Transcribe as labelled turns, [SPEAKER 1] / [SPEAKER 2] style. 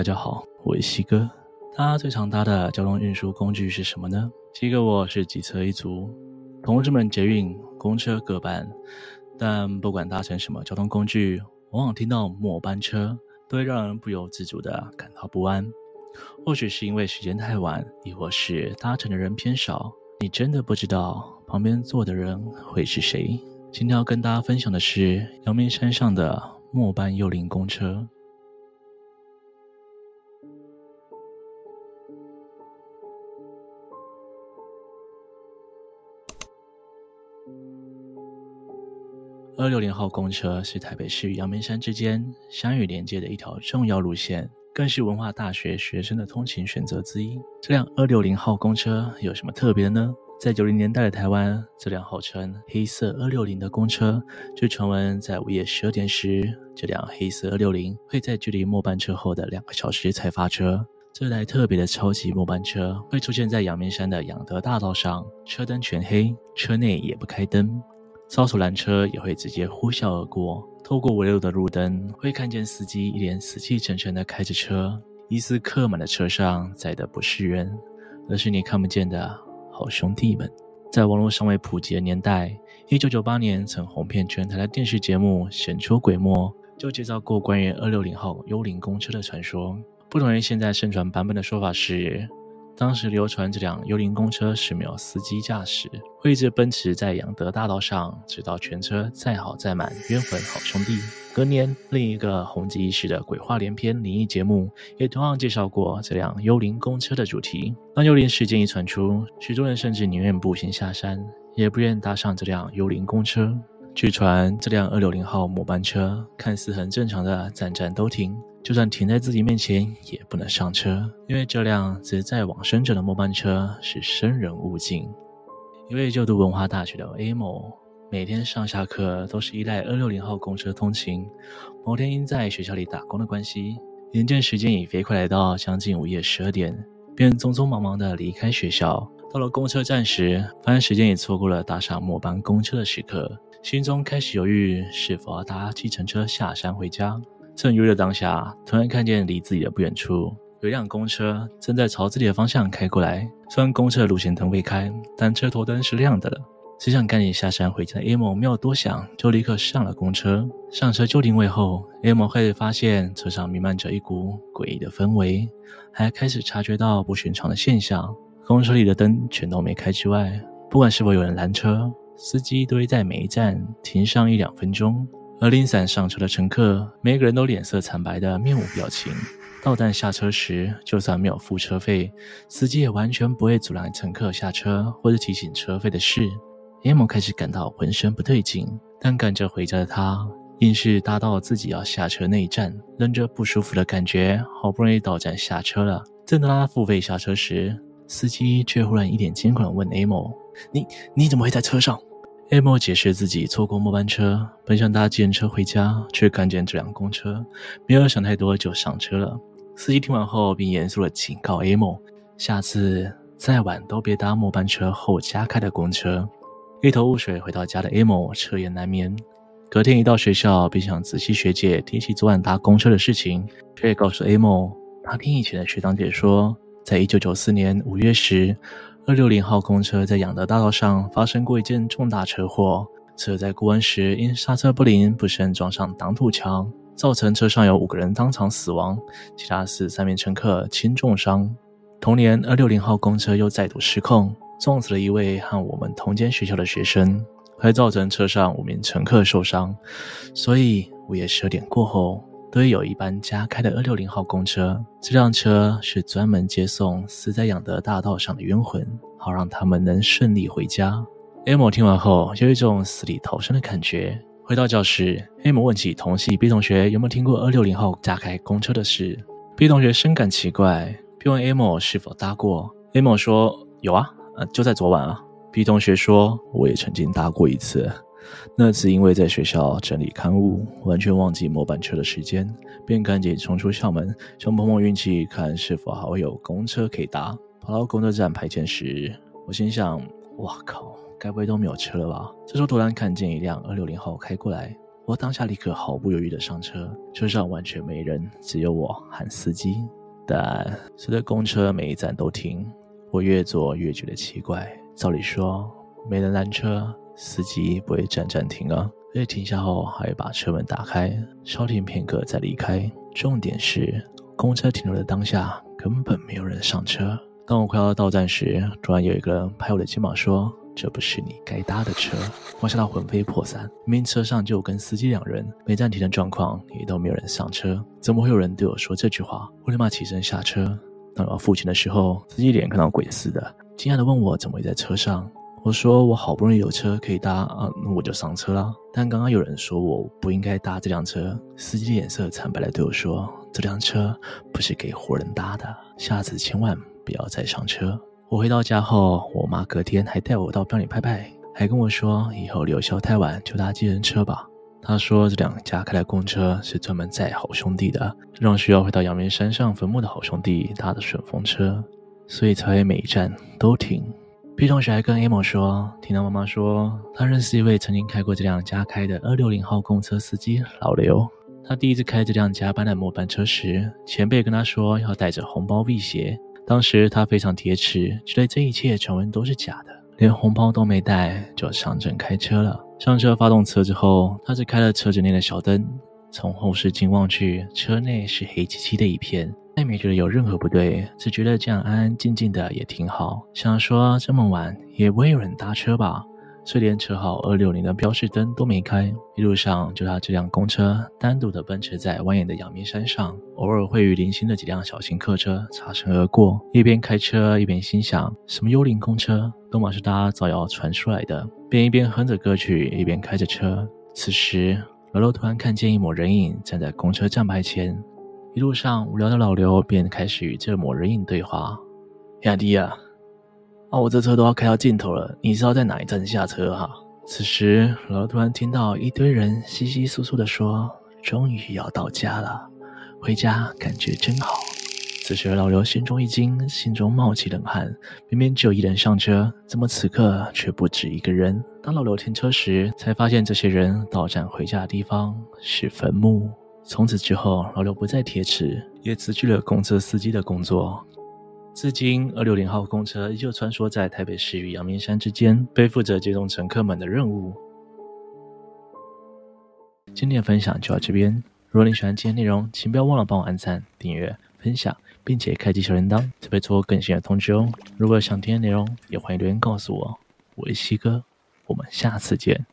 [SPEAKER 1] 大家好，我是西哥。大家最常搭的交通运输工具是什么呢？西哥我是几车一族，同志们捷运、公车各半，但不管搭乘什么交通工具，往往听到末班车，都会让人不由自主地感到不安。或许是因为时间太晚，亦或是搭乘的人偏少，你真的不知道旁边坐的人会是谁。今天要跟大家分享的是阳明山上的末班幽灵公车。二六零号公车是台北市与阳明山之间山域连接的一条重要路线，更是文化大学学生的通勤选择之一。这辆二六零号公车有什么特别的呢？在九零年代的台湾，这辆号称“黑色二六零”的公车，就传闻在午夜十二点时，这辆黑色二六零会在距离末班车后的两个小时才发车。这台特别的超级末班车会出现在阳明山的仰德大道上，车灯全黑，车内也不开灯。超速拦车也会直接呼啸而过，透过微弱的路灯，会看见司机一脸死气沉沉地开着车，疑似客满的车上载的不是人，而是你看不见的好兄弟们。在网络尚未普及的年代，一九九八年曾红遍全台的电视节目《神出鬼没》就介绍过关于二六零号幽灵公车的传说。不同于现在盛传版本的说法是，当时流传这辆幽灵公车是没有司机驾驶，会一直奔驰在养德大道上，直到全车载好载满冤魂好兄弟。隔年，另一个红极一时的鬼话连篇灵异节目，也同样介绍过这辆幽灵公车的主题。当幽灵事件一传出，许多人甚至宁愿步行下山，也不愿搭上这辆幽灵公车。据传，这辆二六零号末班车看似很正常的站站都停。就算停在自己面前，也不能上车，因为这辆只载往生者的末班车是生人勿进。一位就读文化大学的 A 某，每天上下课都是依赖二六零号公车通勤。某天因在学校里打工的关系，眼见时间已飞快来到将近午夜十二点，便匆匆忙忙地离开学校。到了公车站时，发现时间已错过了搭上末班公车的时刻，心中开始犹豫是否要搭计程车下山回家。正犹豫的当下，突然看见离自己的不远处有一辆公车正在朝自己的方向开过来。虽然公车的路线灯未开，但车头灯是亮的了。只想赶紧下山回家的 A 某没有多想，就立刻上了公车。上车就定位后，A 某开始发现车上弥漫着一股诡异的氛围，还开始察觉到不寻常的现象。公车里的灯全都没开之外，不管是否有人拦车，司机都会在每一站停上一两分钟。而零散上车的乘客，每个人都脸色惨白的面无表情。到站下车时，就算没有付车费，司机也完全不会阻拦乘客下车或者提醒车费的事。M 开始感到浑身不对劲，但赶着回家的他，硬是搭到自己要下车那一站，忍着不舒服的感觉，好不容易到站下车了。正当他付费下车时，司机却忽然一脸惊恐地问 A 某：“你你怎么会在车上？” A 某解释自己错过末班车，本想搭计程车回家，却看见这辆公车，没有想太多就上车了。司机听完后，并严肃地警告 A 某，下次再晚都别搭末班车后加开的公车。一头雾水回到家的 A 某彻夜难眠。隔天一到学校，便向仔细学姐提起昨晚搭公车的事情，却告诉 A 某，他听以前的学长姐说，在一九九四年五月时。二六零号公车在养德大道上发生过一件重大车祸，车在过弯时因刹车不灵，不慎撞上挡土墙，造成车上有五个人当场死亡，其他四三名乘客轻重伤。同年，二六零号公车又再度失控，撞死了一位和我们同间学校的学生，还造成车上五名乘客受伤。所以午夜十二点过后，都会有一班加开的二六零号公车，这辆车是专门接送死在养德大道上的冤魂，好让他们能顺利回家。A 某听完后，有一种死里逃生的感觉。回到教室，A 某问起同系 B 同学有没有听过二六零号加开公车的事。B 同学深感奇怪，并问 A 某是否搭过。A 某说：“有啊，呃，就在昨晚啊。”B 同学说：“我也曾经搭过一次。”那次因为在学校整理刊物，完全忘记末班车的时间，便赶紧冲出校门，想碰碰运气，看是否还会有公车可以搭。跑到公车站牌前时，我心想：哇靠，该不会都没有车了吧？这时候突然看见一辆二六零号开过来，我当下立刻毫不犹豫地上车，车上完全没人，只有我和司机。但随着公车每一站都停，我越坐越觉得奇怪。照理说，没人拦车，司机不会站站停啊。而且停下后还会把车门打开，稍停片刻再离开。重点是，公车停留的当下根本没有人上车。当我快要到站时，突然有一个人拍我的肩膀说：“这不是你该搭的车。”我吓到魂飞魄散。明明车上就我跟司机两人，没暂停的状况也都没有人上车，怎么会有人对我说这句话？我立马起身下车。当我要付钱的时候，司机脸看到鬼似的，惊讶的问我怎么会在车上。我说我好不容易有车可以搭啊，那我就上车了。但刚刚有人说我不应该搭这辆车，司机脸色惨白地对我说：“这辆车不是给活人搭的，下次千万。”不要再上车。我回到家后，我妈隔天还带我到庙里拜拜，还跟我说以后留校太晚就搭计程车吧。她说这两家开的公车是专门载好兄弟的，让需要回到阳明山上坟墓的好兄弟搭的顺风车，所以才会每一站都停。P 同学还跟 A 某说，听到妈妈说，他认识一位曾经开过这辆加开的二六零号公车司机老刘。他第一次开这辆加班的末班车时，前辈跟他说要带着红包辟邪。当时他非常铁齿，觉得这一切传闻都是假的，连红包都没带就上阵开车了。上车发动车之后，他只开了车子内的小灯，从后视镜望去，车内是黑漆漆的一片，也没觉得有任何不对，只觉得这样安安静静的也挺好。想说这么晚也不会有人搭车吧。所以连车号二六零的标示灯都没开，一路上就他这辆公车单独的奔驰在蜿蜒的阳明山上，偶尔会与零星的几辆小型客车擦身而过。一边开车一边心想：什么幽灵公车，都嘛是大造谣传出来的。便一边哼着歌曲，一边开着车。此时，老刘突然看见一抹人影站在公车站牌前，一路上无聊的老刘便开始与这抹人影对话：“亚迪啊。”啊！我这车都要开到尽头了，你知道在哪一站下车哈？此时，老刘突然听到一堆人窸窸窣窣的说：“终于要到家了，回家感觉真好。”此时，老刘心中一惊，心中冒起冷汗。明明只有一人上车，怎么此刻却不止一个人？当老刘停车时，才发现这些人到站回家的地方是坟墓。从此之后，老刘不再铁齿，也辞去了公车司机的工作。至今，二六零号公车依旧穿梭在台北市与阳明山之间，背负着接送乘客们的任务。今天的分享就到这边。如果你喜欢今天内容，请不要忘了帮我按赞、订阅、分享，并且开启小铃铛，才不会错过更新的通知哦。如果有想听的内容，也欢迎留言告诉我。我是西哥，我们下次见。